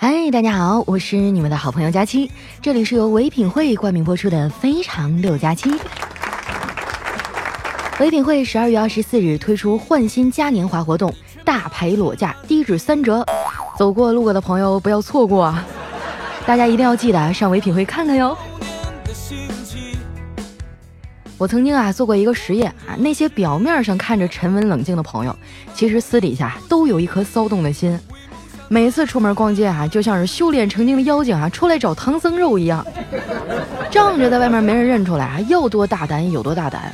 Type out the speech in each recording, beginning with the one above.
嗨，大家好，我是你们的好朋友佳期，这里是由唯品会冠名播出的《非常六加七》。唯品会十二月二十四日推出换新嘉年华活动，大牌裸价低至三折，走过路过的朋友不要错过啊！大家一定要记得上唯品会看看哟。我曾经啊做过一个实验啊，那些表面上看着沉稳冷静的朋友，其实私底下都有一颗骚动的心。每次出门逛街啊，就像是修炼成精的妖精啊，出来找唐僧肉一样，仗着在外面没人认出来啊，要多大胆有多大胆。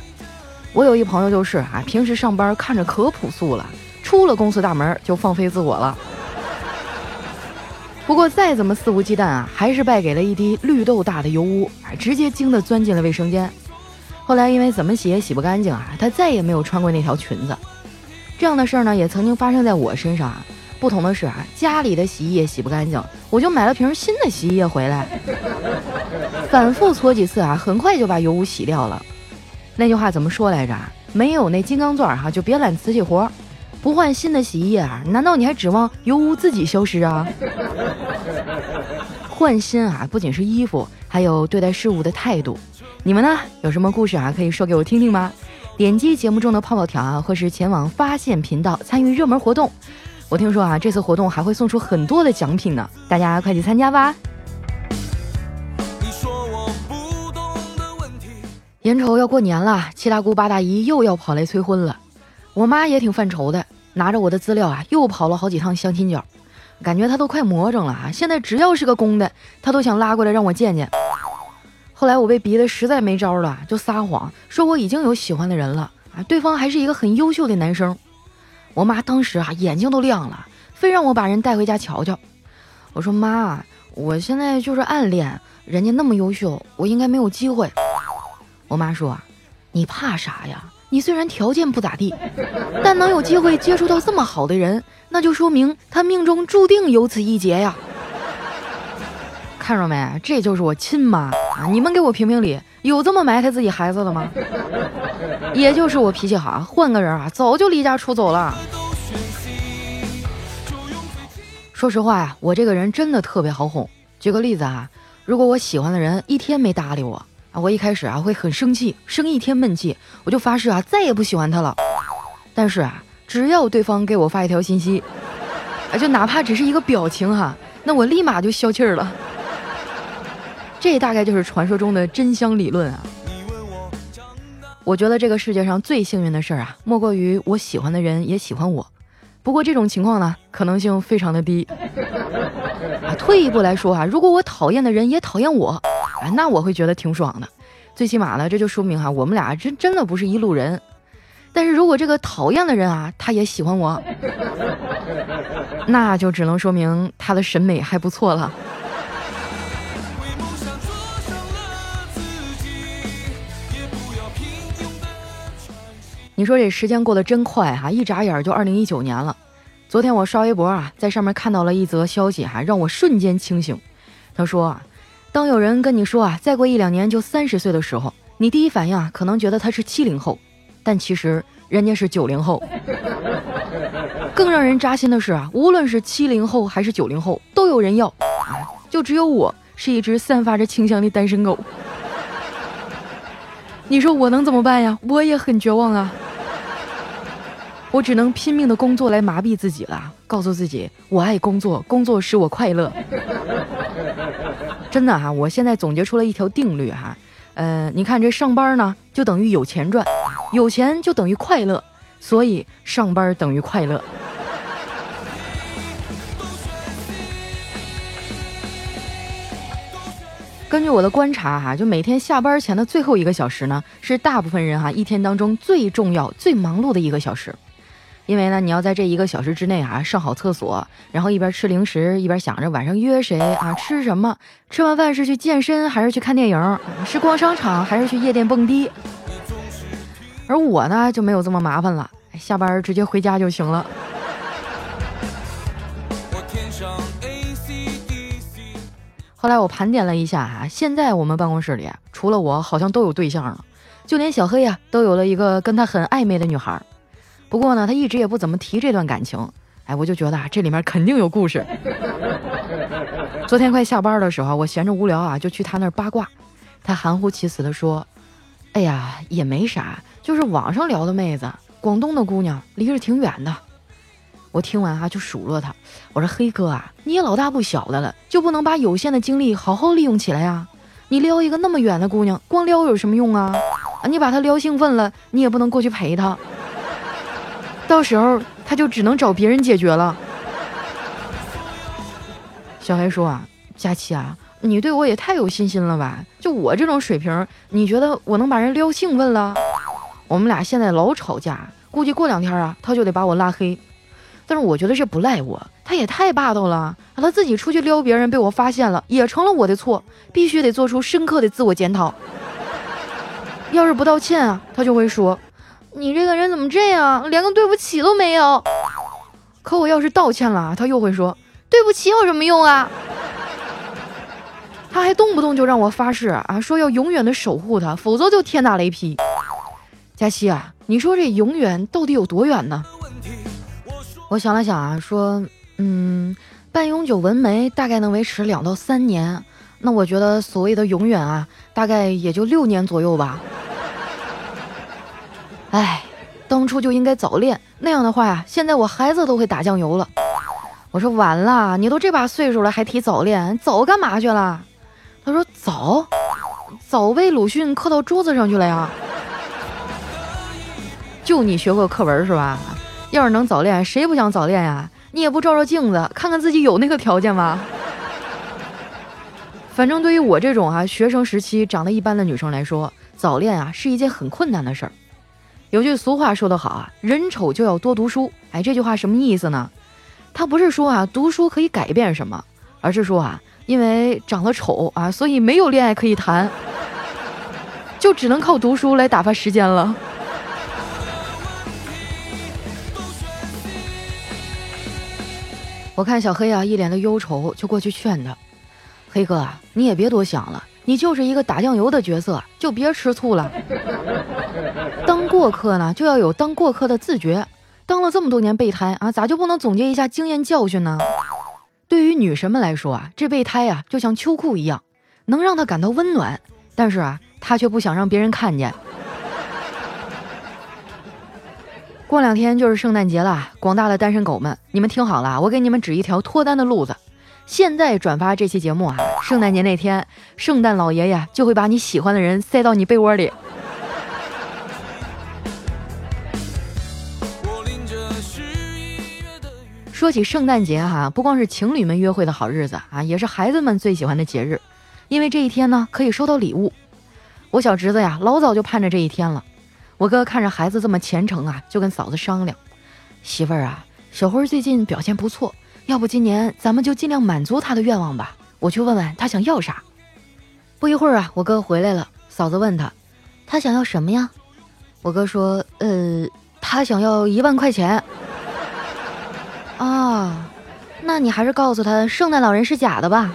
我有一朋友就是啊，平时上班看着可朴素了，出了公司大门就放飞自我了。不过再怎么肆无忌惮啊，还是败给了一滴绿豆大的油污，直接惊得钻进了卫生间。后来因为怎么洗也洗不干净啊，他再也没有穿过那条裙子。这样的事儿呢，也曾经发生在我身上啊。不同的是啊，家里的洗衣液洗不干净，我就买了瓶新的洗衣液回来，反复搓几次啊，很快就把油污洗掉了。那句话怎么说来着？没有那金刚钻哈，就别揽瓷器活。不换新的洗衣液啊，难道你还指望油污自己消失啊？换新啊，不仅是衣服，还有对待事物的态度。你们呢？有什么故事啊？可以说给我听听吗？点击节目中的泡泡条啊，或是前往发现频道参与热门活动。我听说啊，这次活动还会送出很多的奖品呢，大家快去参加吧！眼瞅要过年了，七大姑八大姨又要跑来催婚了，我妈也挺犯愁的，拿着我的资料啊，又跑了好几趟相亲角，感觉她都快魔怔了啊！现在只要是个公的，她都想拉过来让我见见。后来我被逼得实在没招了，就撒谎说我已经有喜欢的人了啊，对方还是一个很优秀的男生。我妈当时啊眼睛都亮了，非让我把人带回家瞧瞧。我说妈，我现在就是暗恋，人家那么优秀，我应该没有机会。我妈说，你怕啥呀？你虽然条件不咋地，但能有机会接触到这么好的人，那就说明他命中注定有此一劫呀。看着没？这就是我亲妈啊！你们给我评评理，有这么埋汰自己孩子的吗？也就是我脾气好，换个人啊，早就离家出走了。说实话呀，我这个人真的特别好哄。举个例子啊，如果我喜欢的人一天没搭理我啊，我一开始啊会很生气，生一天闷气，我就发誓啊再也不喜欢他了。但是啊，只要对方给我发一条信息，啊，就哪怕只是一个表情哈，那我立马就消气儿了。这大概就是传说中的真香理论啊！我觉得这个世界上最幸运的事儿啊，莫过于我喜欢的人也喜欢我。不过这种情况呢，可能性非常的低。啊，退一步来说啊，如果我讨厌的人也讨厌我，啊，那我会觉得挺爽的。最起码呢，这就说明哈，我们俩真真的不是一路人。但是如果这个讨厌的人啊，他也喜欢我，那就只能说明他的审美还不错了。你说这时间过得真快哈，一眨眼就二零一九年了。昨天我刷微博啊，在上面看到了一则消息哈，让我瞬间清醒。他说啊，当有人跟你说啊，再过一两年就三十岁的时候，你第一反应啊，可能觉得他是七零后，但其实人家是九零后。更让人扎心的是啊，无论是七零后还是九零后，都有人要，就只有我是一只散发着清香的单身狗。你说我能怎么办呀？我也很绝望啊。我只能拼命的工作来麻痹自己了，告诉自己我爱工作，工作使我快乐。真的哈，我现在总结出了一条定律哈，呃，你看这上班呢就等于有钱赚，有钱就等于快乐，所以上班等于快乐。根据我的观察哈，就每天下班前的最后一个小时呢，是大部分人哈一天当中最重要、最忙碌的一个小时。因为呢，你要在这一个小时之内啊上好厕所，然后一边吃零食，一边想着晚上约谁啊，吃什么，吃完饭是去健身还是去看电影，是逛商场还是去夜店蹦迪。而我呢就没有这么麻烦了，下班直接回家就行了。后来我盘点了一下哈，现在我们办公室里除了我，好像都有对象了，就连小黑呀都有了一个跟他很暧昧的女孩。不过呢，他一直也不怎么提这段感情，哎，我就觉得啊，这里面肯定有故事。昨天快下班的时候，我闲着无聊啊，就去他那儿八卦。他含糊其辞地说：“哎呀，也没啥，就是网上聊的妹子，广东的姑娘，离着挺远的。”我听完啊，就数落他，我说：“黑哥啊，你也老大不小的了，就不能把有限的精力好好利用起来呀？你撩一个那么远的姑娘，光撩有什么用啊？啊，你把她撩兴奋了，你也不能过去陪她，到时候她就只能找别人解决了。”小黑说啊，佳琪啊，你对我也太有信心了吧？就我这种水平，你觉得我能把人撩兴奋了？我们俩现在老吵架，估计过两天啊，他就得把我拉黑。但是我觉得这不赖我，他也太霸道了。他自己出去撩别人，被我发现了，也成了我的错，必须得做出深刻的自我检讨。要是不道歉啊，他就会说：“你这个人怎么这样，连个对不起都没有。”可我要是道歉了，他又会说。对不起有什么用啊？他还动不动就让我发誓啊，说要永远的守护他，否则就天打雷劈。佳期啊，你说这永远到底有多远呢？我想了想啊，说，嗯，半永久纹眉大概能维持两到三年，那我觉得所谓的永远啊，大概也就六年左右吧。哎，当初就应该早恋，那样的话呀，现在我孩子都会打酱油了。我说完了，你都这把岁数了还提早恋，早干嘛去了？他说早，早被鲁迅刻到桌子上去了呀。就你学过课文是吧？要是能早恋，谁不想早恋呀？你也不照照镜子，看看自己有那个条件吗？反正对于我这种啊学生时期长得一般的女生来说，早恋啊是一件很困难的事儿。有句俗话说得好啊，人丑就要多读书。哎，这句话什么意思呢？他不是说啊，读书可以改变什么，而是说啊，因为长得丑啊，所以没有恋爱可以谈，就只能靠读书来打发时间了。我看小黑啊，一脸的忧愁，就过去劝他：“黑哥啊，你也别多想了，你就是一个打酱油的角色，就别吃醋了。当过客呢，就要有当过客的自觉。”当了这么多年备胎啊，咋就不能总结一下经验教训呢？对于女神们来说啊，这备胎啊就像秋裤一样，能让她感到温暖，但是啊，她却不想让别人看见。过两天就是圣诞节了，广大的单身狗们，你们听好了，我给你们指一条脱单的路子。现在转发这期节目啊，圣诞节那天，圣诞老爷爷就会把你喜欢的人塞到你被窝里。说起圣诞节哈，不光是情侣们约会的好日子啊，也是孩子们最喜欢的节日，因为这一天呢可以收到礼物。我小侄子呀，老早就盼着这一天了。我哥看着孩子这么虔诚啊，就跟嫂子商量：“媳妇儿啊，小辉最近表现不错，要不今年咱们就尽量满足他的愿望吧。我去问问他想要啥。”不一会儿啊，我哥回来了，嫂子问他：“他想要什么呀？”我哥说：“呃，他想要一万块钱。”啊，那你还是告诉他圣诞老人是假的吧。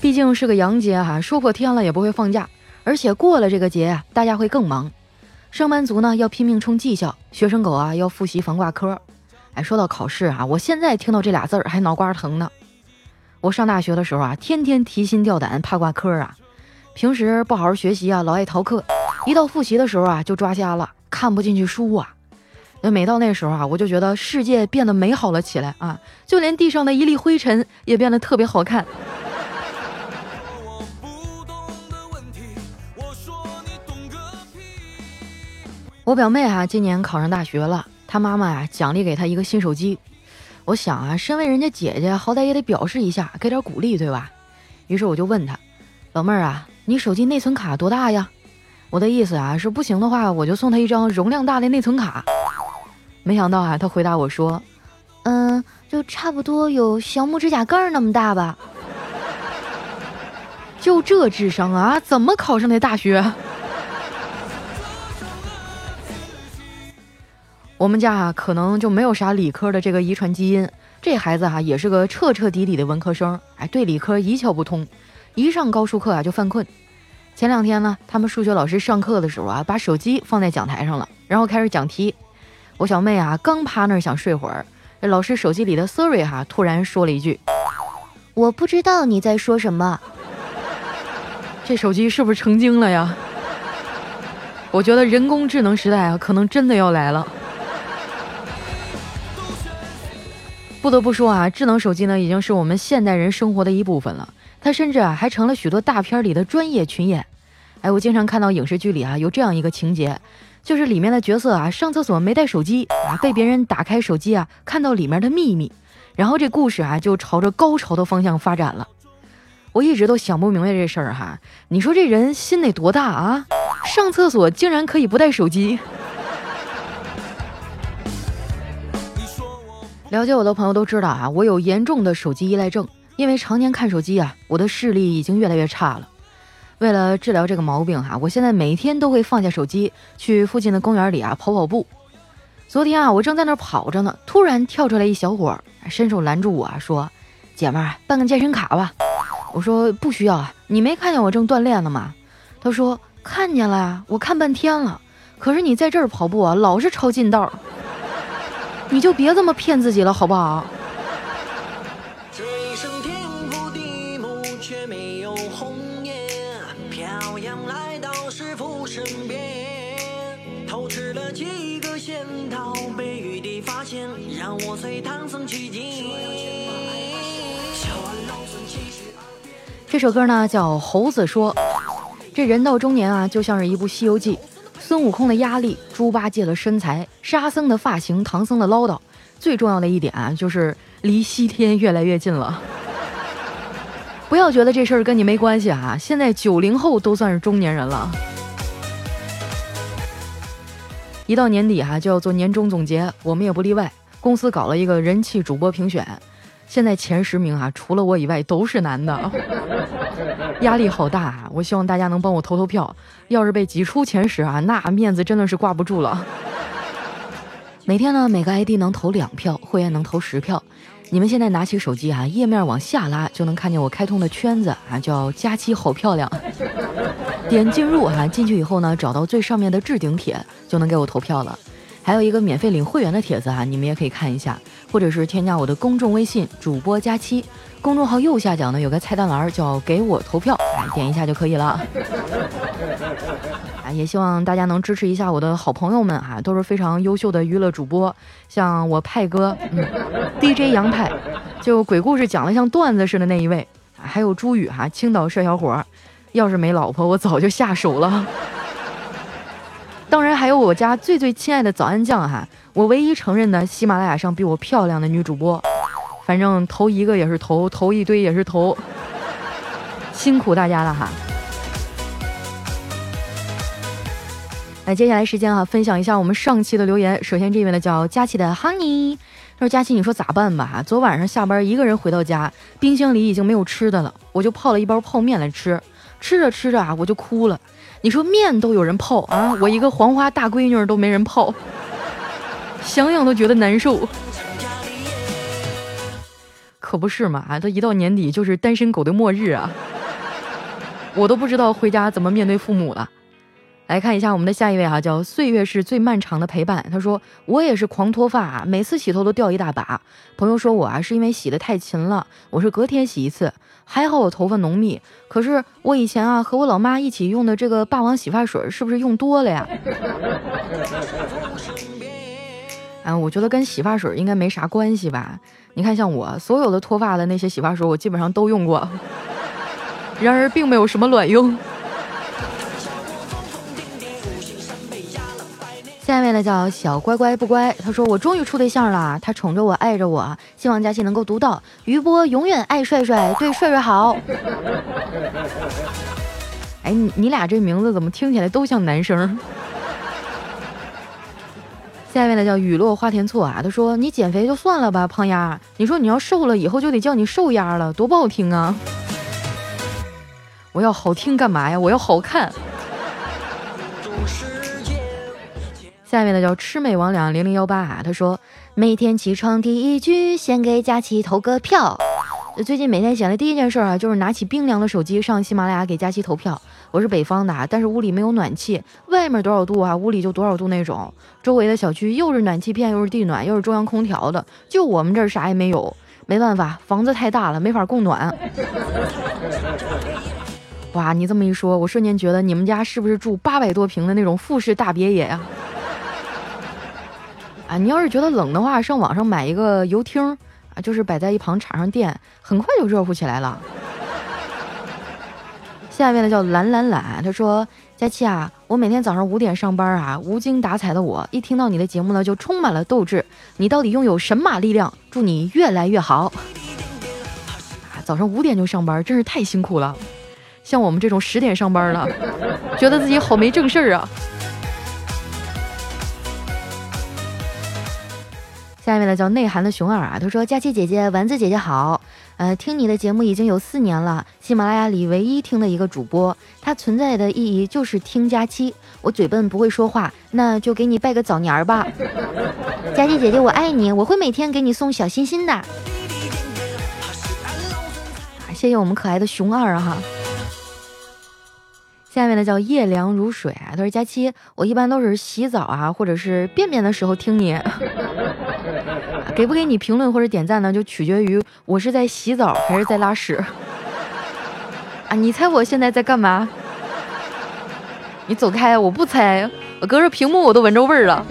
毕竟是个洋节哈，说破天了也不会放假，而且过了这个节，大家会更忙。上班族呢要拼命冲绩效，学生狗啊要复习防挂科。哎，说到考试啊，我现在听到这俩字儿还脑瓜疼呢。我上大学的时候啊，天天提心吊胆，怕挂科啊。平时不好好学习啊，老爱逃课，一到复习的时候啊，就抓瞎了。看不进去书啊，那每到那时候啊，我就觉得世界变得美好了起来啊，就连地上的一粒灰尘也变得特别好看。我表妹啊，今年考上大学了，她妈妈呀奖励给她一个新手机。我想啊，身为人家姐姐，好歹也得表示一下，给点鼓励，对吧？于是我就问她，老妹儿啊，你手机内存卡多大呀？我的意思啊，是不行的话，我就送她一张容量大的内存卡。没想到啊，她回答我说：“嗯，就差不多有小拇指甲盖那么大吧。”就这智商啊，怎么考上的大学？我们家啊，可能就没有啥理科的这个遗传基因。这孩子哈，也是个彻彻底底的文科生，哎，对理科一窍不通，一上高数课啊就犯困。前两天呢，他们数学老师上课的时候啊，把手机放在讲台上了，然后开始讲题。我小妹啊刚趴那儿想睡会儿，这老师手机里的 Siri 哈突然说了一句：“我不知道你在说什么。”这手机是不是成精了呀？我觉得人工智能时代啊，可能真的要来了。不得不说啊，智能手机呢，已经是我们现代人生活的一部分了。它甚至啊，还成了许多大片里的专业群演。哎，我经常看到影视剧里啊，有这样一个情节，就是里面的角色啊，上厕所没带手机啊，被别人打开手机啊，看到里面的秘密，然后这故事啊，就朝着高潮的方向发展了。我一直都想不明白这事儿哈，你说这人心得多大啊？上厕所竟然可以不带手机？了解我的朋友都知道啊，我有严重的手机依赖症，因为常年看手机啊，我的视力已经越来越差了。为了治疗这个毛病哈，我现在每天都会放下手机，去附近的公园里啊跑跑步。昨天啊，我正在那儿跑着呢，突然跳出来一小伙，伸手拦住我说：“姐们儿，办个健身卡吧。”我说不需要啊，你没看见我正锻炼呢吗？他说看见了呀，我看半天了。可是你在这儿跑步啊，老是抄近道，你就别这么骗自己了，好不好？这首歌呢叫《猴子说》，这人到中年啊，就像是一部《西游记》，孙悟空的压力，猪八戒的身材，沙僧的发型，唐僧的唠叨，最重要的一点啊，就是离西天越来越近了。不要觉得这事儿跟你没关系啊，现在九零后都算是中年人了。一到年底哈，就要做年终总结，我们也不例外，公司搞了一个人气主播评选。现在前十名啊，除了我以外都是男的，压力好大啊！我希望大家能帮我投投票，要是被挤出前十啊，那面子真的是挂不住了。每天呢，每个 ID 能投两票，会员能投十票。你们现在拿起手机啊，页面往下拉就能看见我开通的圈子啊，叫佳期好漂亮。点进入啊，进去以后呢，找到最上面的置顶帖，就能给我投票了。还有一个免费领会员的帖子啊，你们也可以看一下。或者是添加我的公众微信主播佳期，公众号右下角呢有个菜单栏叫给我投票，点一下就可以了。啊，也希望大家能支持一下我的好朋友们哈，都是非常优秀的娱乐主播，像我派哥，嗯，DJ 杨派，就鬼故事讲的像段子似的那一位，还有朱宇哈，青岛帅小伙，要是没老婆我早就下手了。当然还有我家最最亲爱的早安酱哈。我唯一承认的喜马拉雅上比我漂亮的女主播，反正投一个也是投，投一堆也是投，辛苦大家了哈。那接下来时间啊，分享一下我们上期的留言。首先这位呢叫佳琪的 Honey，他说佳琪你说咋办吧？昨晚上下班一个人回到家，冰箱里已经没有吃的了，我就泡了一包泡面来吃，吃着吃着啊我就哭了。你说面都有人泡啊，我一个黄花大闺女都没人泡。想想都觉得难受，可不是嘛？啊，这一到年底就是单身狗的末日啊！我都不知道回家怎么面对父母了。来看一下我们的下一位哈，叫岁月是最漫长的陪伴。他说我也是狂脱发，每次洗头都掉一大把。朋友说我啊是因为洗的太勤了，我是隔天洗一次。还好我头发浓密，可是我以前啊和我老妈一起用的这个霸王洗发水是不是用多了呀？啊，我觉得跟洗发水应该没啥关系吧？你看，像我所有的脱发的那些洗发水，我基本上都用过，然而并没有什么卵用。下一位呢叫小乖乖不乖，他说我终于处对象了，他宠着我，爱着我，希望佳琪能够读到。余波永远爱帅帅，对帅帅好。哎，你你俩这名字怎么听起来都像男生？下面呢叫雨落花田错啊，他说你减肥就算了吧，胖丫，你说你要瘦了以后就得叫你瘦丫了，多不好听啊！我要好听干嘛呀？我要好看。下面呢叫魑魅魍魉零零幺八啊，他说每天起床第一句先给佳琪投个票。最近每天醒来第一件事啊，就是拿起冰凉的手机上喜马拉雅给佳琪投票。我是北方的，但是屋里没有暖气，外面多少度啊，屋里就多少度那种。周围的小区又是暖气片，又是地暖，又是中央空调的，就我们这儿啥也没有。没办法，房子太大了，没法供暖。哇，你这么一说，我瞬间觉得你们家是不是住八百多平的那种复式大别野呀？啊你要是觉得冷的话，上网上买一个油汀啊，就是摆在一旁插上电，很快就热乎起来了。下面的叫懒懒懒，他说：“佳期啊，我每天早上五点上班啊，无精打采的我，一听到你的节目呢，就充满了斗志。你到底拥有神马力量？祝你越来越好。啊，早上五点就上班，真是太辛苦了。像我们这种十点上班了，觉得自己好没正事儿啊。”下面的叫内涵的熊二啊，他说：“佳期姐姐，丸子姐姐好。”呃，听你的节目已经有四年了，喜马拉雅里唯一听的一个主播，它存在的意义就是听佳期。我嘴笨不会说话，那就给你拜个早年儿吧。佳期姐姐，我爱你，我会每天给你送小心心的。谢谢我们可爱的熊二哈。下面的叫夜凉如水啊，他说佳期，我一般都是洗澡啊，或者是便便的时候听你。给不给你评论或者点赞呢？就取决于我是在洗澡还是在拉屎啊！你猜我现在在干嘛？你走开，我不猜，我隔着屏幕我都闻着味儿了。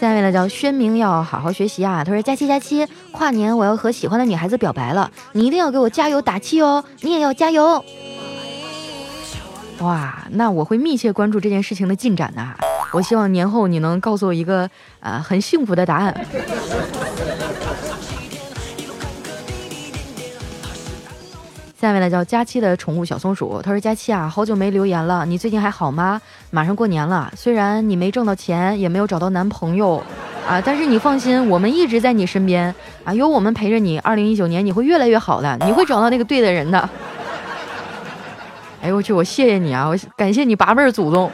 下面呢叫宣明要好好学习啊！他说佳期佳期，跨年我要和喜欢的女孩子表白了，你一定要给我加油打气哦！你也要加油。哇，那我会密切关注这件事情的进展的。我希望年后你能告诉我一个呃很幸福的答案。下面呢叫佳期的宠物小松鼠，他说佳期啊，好久没留言了，你最近还好吗？马上过年了，虽然你没挣到钱，也没有找到男朋友啊，但是你放心，我们一直在你身边啊，有我们陪着你，二零一九年你会越来越好的，你会找到那个对的人的。哎呦我去！我谢谢你啊！我感谢你八辈儿祖宗。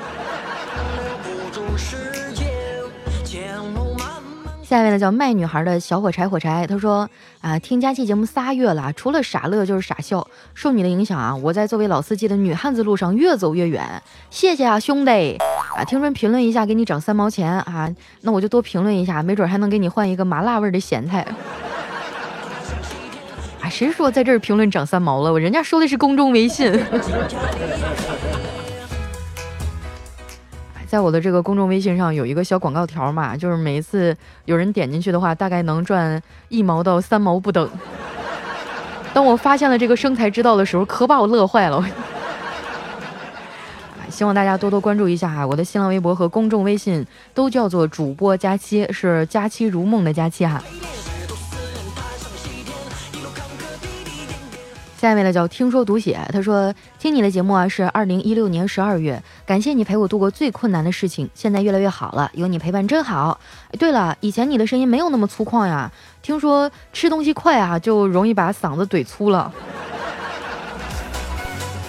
下面呢叫卖女孩的小火柴火柴，他说啊，听佳期节目仨月了，除了傻乐就是傻笑。受你的影响啊，我在作为老司机的女汉子路上越走越远。谢谢啊，兄弟啊！听说评论一下给你涨三毛钱啊，那我就多评论一下，没准还能给你换一个麻辣味的咸菜。啊谁说在这儿评论涨三毛了？我人家说的是公众微信，在我的这个公众微信上有一个小广告条嘛，就是每一次有人点进去的话，大概能赚一毛到三毛不等。当我发现了这个生财之道的时候，可把我乐坏了。希望大家多多关注一下哈，我的新浪微博和公众微信都叫做主播佳期，是佳期如梦的佳期哈。下面的叫听说读写，他说听你的节目啊，是二零一六年十二月，感谢你陪我度过最困难的事情，现在越来越好了，有你陪伴真好。对了，以前你的声音没有那么粗犷呀，听说吃东西快啊，就容易把嗓子怼粗了。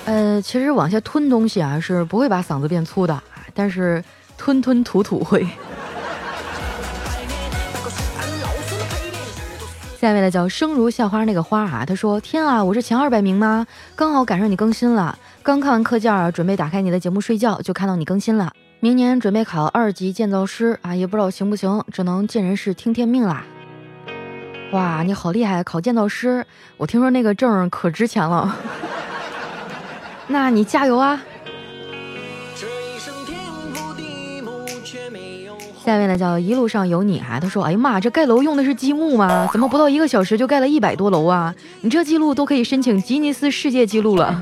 呃，其实往下吞东西啊是不会把嗓子变粗的，但是吞吞吐吐会。下面的叫生如校花那个花啊，他说：“天啊，我是前二百名吗？刚好赶上你更新了。刚看完课件儿，准备打开你的节目睡觉，就看到你更新了。明年准备考二级建造师啊，也不知道行不行，只能见人事听天命啦。哇，你好厉害，考建造师！我听说那个证可值钱了，那你加油啊！”下面呢叫一路上有你啊，他说：“哎呀妈，这盖楼用的是积木吗？怎么不到一个小时就盖了一百多楼啊？你这记录都可以申请吉尼斯世界纪录了。”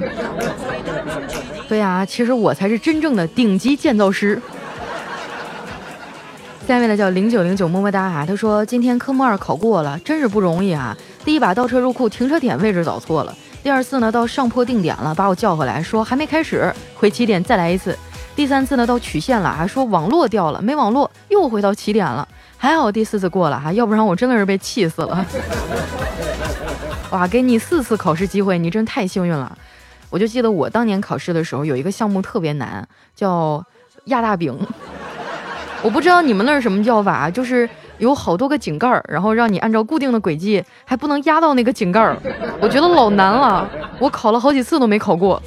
对呀，其实我才是真正的顶级建造师。下面呢叫零九零九么么哒啊，他说：“今天科目二考过了，真是不容易啊！第一把倒车入库停车点位置找错了，第二次呢到上坡定点了，把我叫回来说还没开始，回起点再来一次。”第三次呢，到曲线了，还说网络掉了，没网络，又回到起点了。还好第四次过了哈，要不然我真的是被气死了。哇，给你四次考试机会，你真太幸运了。我就记得我当年考试的时候，有一个项目特别难，叫压大饼。我不知道你们那儿什么叫法，就是有好多个井盖儿，然后让你按照固定的轨迹，还不能压到那个井盖儿，我觉得老难了。我考了好几次都没考过。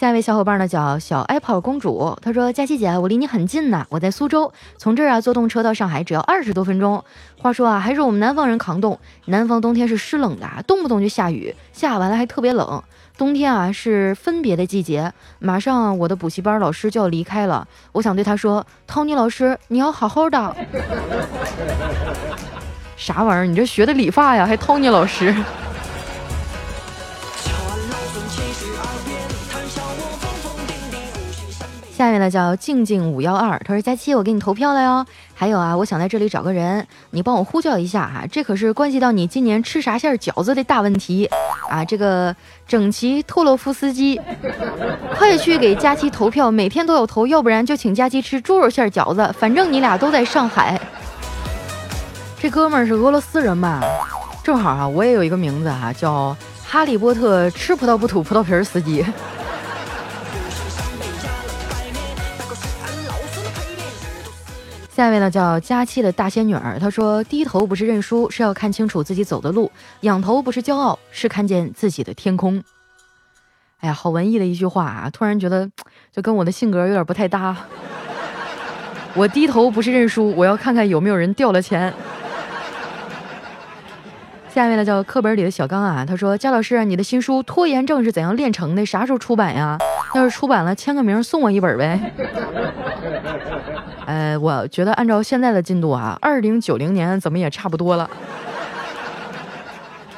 下一位小伙伴呢叫小 Apple 公主，她说：“佳琪姐，我离你很近呢，我在苏州，从这儿啊坐动车到上海只要二十多分钟。话说啊，还是我们南方人抗冻，南方冬天是湿冷的，动不动就下雨，下完了还特别冷。冬天啊是分别的季节，马上我的补习班老师就要离开了，我想对他说，Tony 老师，你要好好的。啥玩意儿？你这学的理发呀？还 Tony 老师？”下面呢叫静静五幺二，他说佳期，我给你投票了哟。还有啊，我想在这里找个人，你帮我呼叫一下哈，这可是关系到你今年吃啥馅饺子的大问题啊！这个整齐托洛夫斯基，快去给佳期投票，每天都要投，要不然就请佳期吃猪肉馅饺子。反正你俩都在上海。这哥们儿是俄罗斯人吧？正好啊，我也有一个名字哈，叫哈利波特吃葡萄不吐葡萄皮儿司机。下一位呢叫佳期的大仙女儿，她说：“低头不是认输，是要看清楚自己走的路；仰头不是骄傲，是看见自己的天空。”哎呀，好文艺的一句话啊！突然觉得就跟我的性格有点不太搭。我低头不是认输，我要看看有没有人掉了钱。下一位呢叫课本里的小刚啊，他说：“佳老师，你的新书《拖延症是怎样炼成的》啥时候出版呀？要是出版了，签个名送我一本呗。”呃，我觉得按照现在的进度啊，二零九零年怎么也差不多了。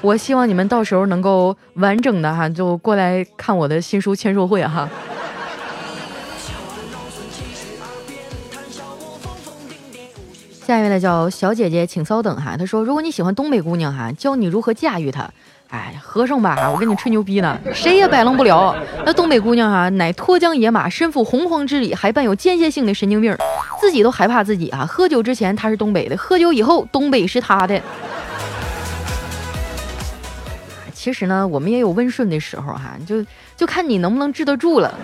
我希望你们到时候能够完整的哈，就过来看我的新书签售会哈。下一位呢叫小姐姐，请稍等哈。她说，如果你喜欢东北姑娘哈，教你如何驾驭她。哎，和尚吧，我跟你吹牛逼呢，谁也摆弄不了。那东北姑娘哈，乃脱缰野马，身负洪荒之力，还伴有间歇性的神经病，自己都害怕自己啊。喝酒之前她是东北的，喝酒以后东北是她的。其实呢，我们也有温顺的时候哈，就就看你能不能治得住了。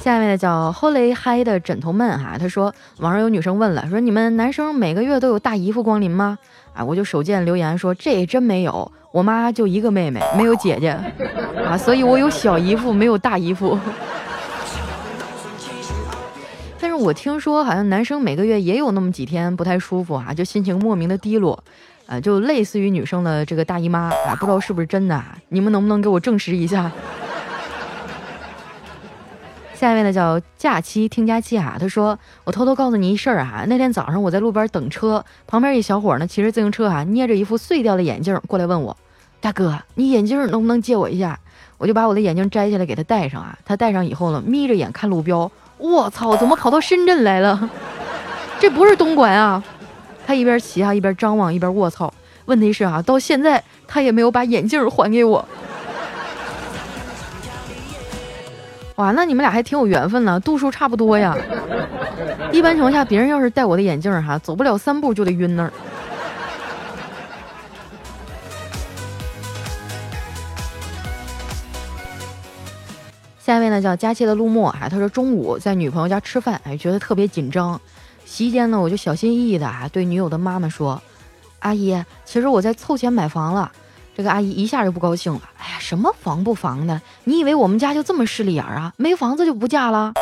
下面的叫 Holy Hi 的枕头们哈，他说网上有女生问了，说你们男生每个月都有大姨夫光临吗？啊，我就手贱留言说这真没有，我妈就一个妹妹，没有姐姐啊，所以我有小姨夫，没有大姨夫。但是我听说好像男生每个月也有那么几天不太舒服啊，就心情莫名的低落，啊，就类似于女生的这个大姨妈啊，不知道是不是真的，你们能不能给我证实一下？下一位呢叫假期听假期啊，他说我偷偷告诉你一事儿啊，那天早上我在路边等车，旁边一小伙呢骑着自行车啊，捏着一副碎掉的眼镜过来问我，大哥，你眼镜能不能借我一下？我就把我的眼镜摘下来给他戴上啊，他戴上以后呢，眯着眼看路标，我操，怎么跑到深圳来了？这不是东莞啊！他一边骑啊一边张望一边卧槽，问题是啊，到现在他也没有把眼镜还给我。哇，那你们俩还挺有缘分呢，度数差不多呀。一般情况下，别人要是戴我的眼镜哈，走不了三步就得晕那儿。下一位呢叫佳期的陆墨啊，他说中午在女朋友家吃饭，哎，觉得特别紧张。席间呢，我就小心翼翼的啊对女友的妈妈说：“阿姨，其实我在凑钱买房了。”这个阿姨一下就不高兴了。哎呀，什么房不房的？你以为我们家就这么势利眼啊？没房子就不嫁了？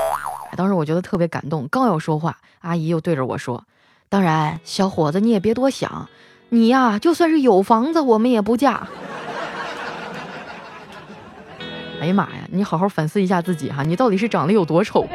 当时我觉得特别感动，刚要说话，阿姨又对着我说：“当然，小伙子你也别多想，你呀就算是有房子，我们也不嫁。”哎呀妈呀，你好好反思一下自己哈，你到底是长得有多丑？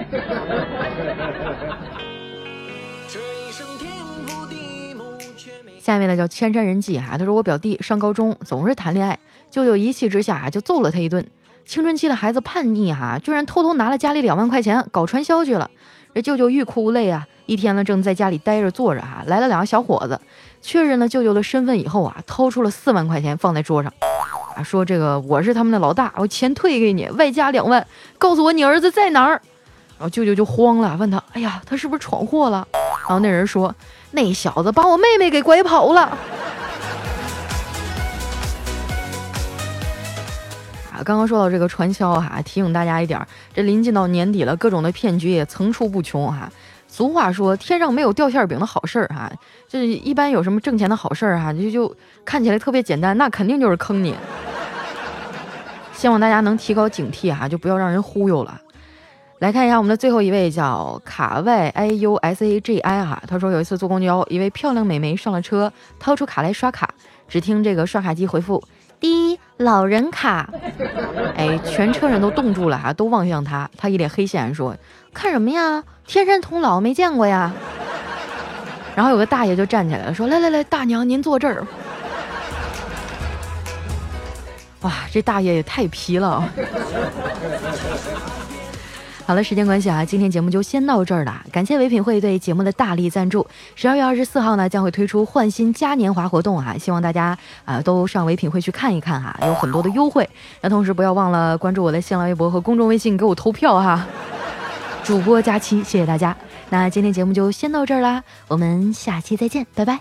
下面呢叫千山人迹哈，他说我表弟上高中总是谈恋爱，舅舅一气之下就揍了他一顿。青春期的孩子叛逆哈，居然偷偷拿了家里两万块钱搞传销去了。这舅舅欲哭无泪啊，一天呢正在家里待着坐着哈，来了两个小伙子，确认了舅舅的身份以后啊，掏出了四万块钱放在桌上，啊说这个我是他们的老大，我钱退给你，外加两万，告诉我你儿子在哪儿。然后舅舅就慌了，问他，哎呀，他是不是闯祸了？然后那人说。那小子把我妹妹给拐跑了，啊！刚刚说到这个传销哈，提醒大家一点，这临近到年底了，各种的骗局也层出不穷哈。俗话说，天上没有掉馅饼的好事儿哈，这一般有什么挣钱的好事儿哈，就就看起来特别简单，那肯定就是坑你。希望大家能提高警惕哈，就不要让人忽悠了。来看一下我们的最后一位，叫卡 Y I U S A G I 哈，他说有一次坐公交，一位漂亮美眉上了车，掏出卡来刷卡，只听这个刷卡机回复。第一老人卡，哎，全车人都冻住了哈，都望向他，他一脸黑线说：“看什么呀？天山童姥没见过呀。”然后有个大爷就站起来了，说：“来来来，大娘您坐这儿。”哇，这大爷也太皮了。好了，时间关系啊，今天节目就先到这儿了。感谢唯品会对节目的大力赞助。十二月二十四号呢，将会推出换新嘉年华活动啊，希望大家啊都上唯品会去看一看哈，有很多的优惠。那同时不要忘了关注我的新浪微博和公众微信，给我投票哈。主播佳期，谢谢大家。那今天节目就先到这儿啦，我们下期再见，拜拜。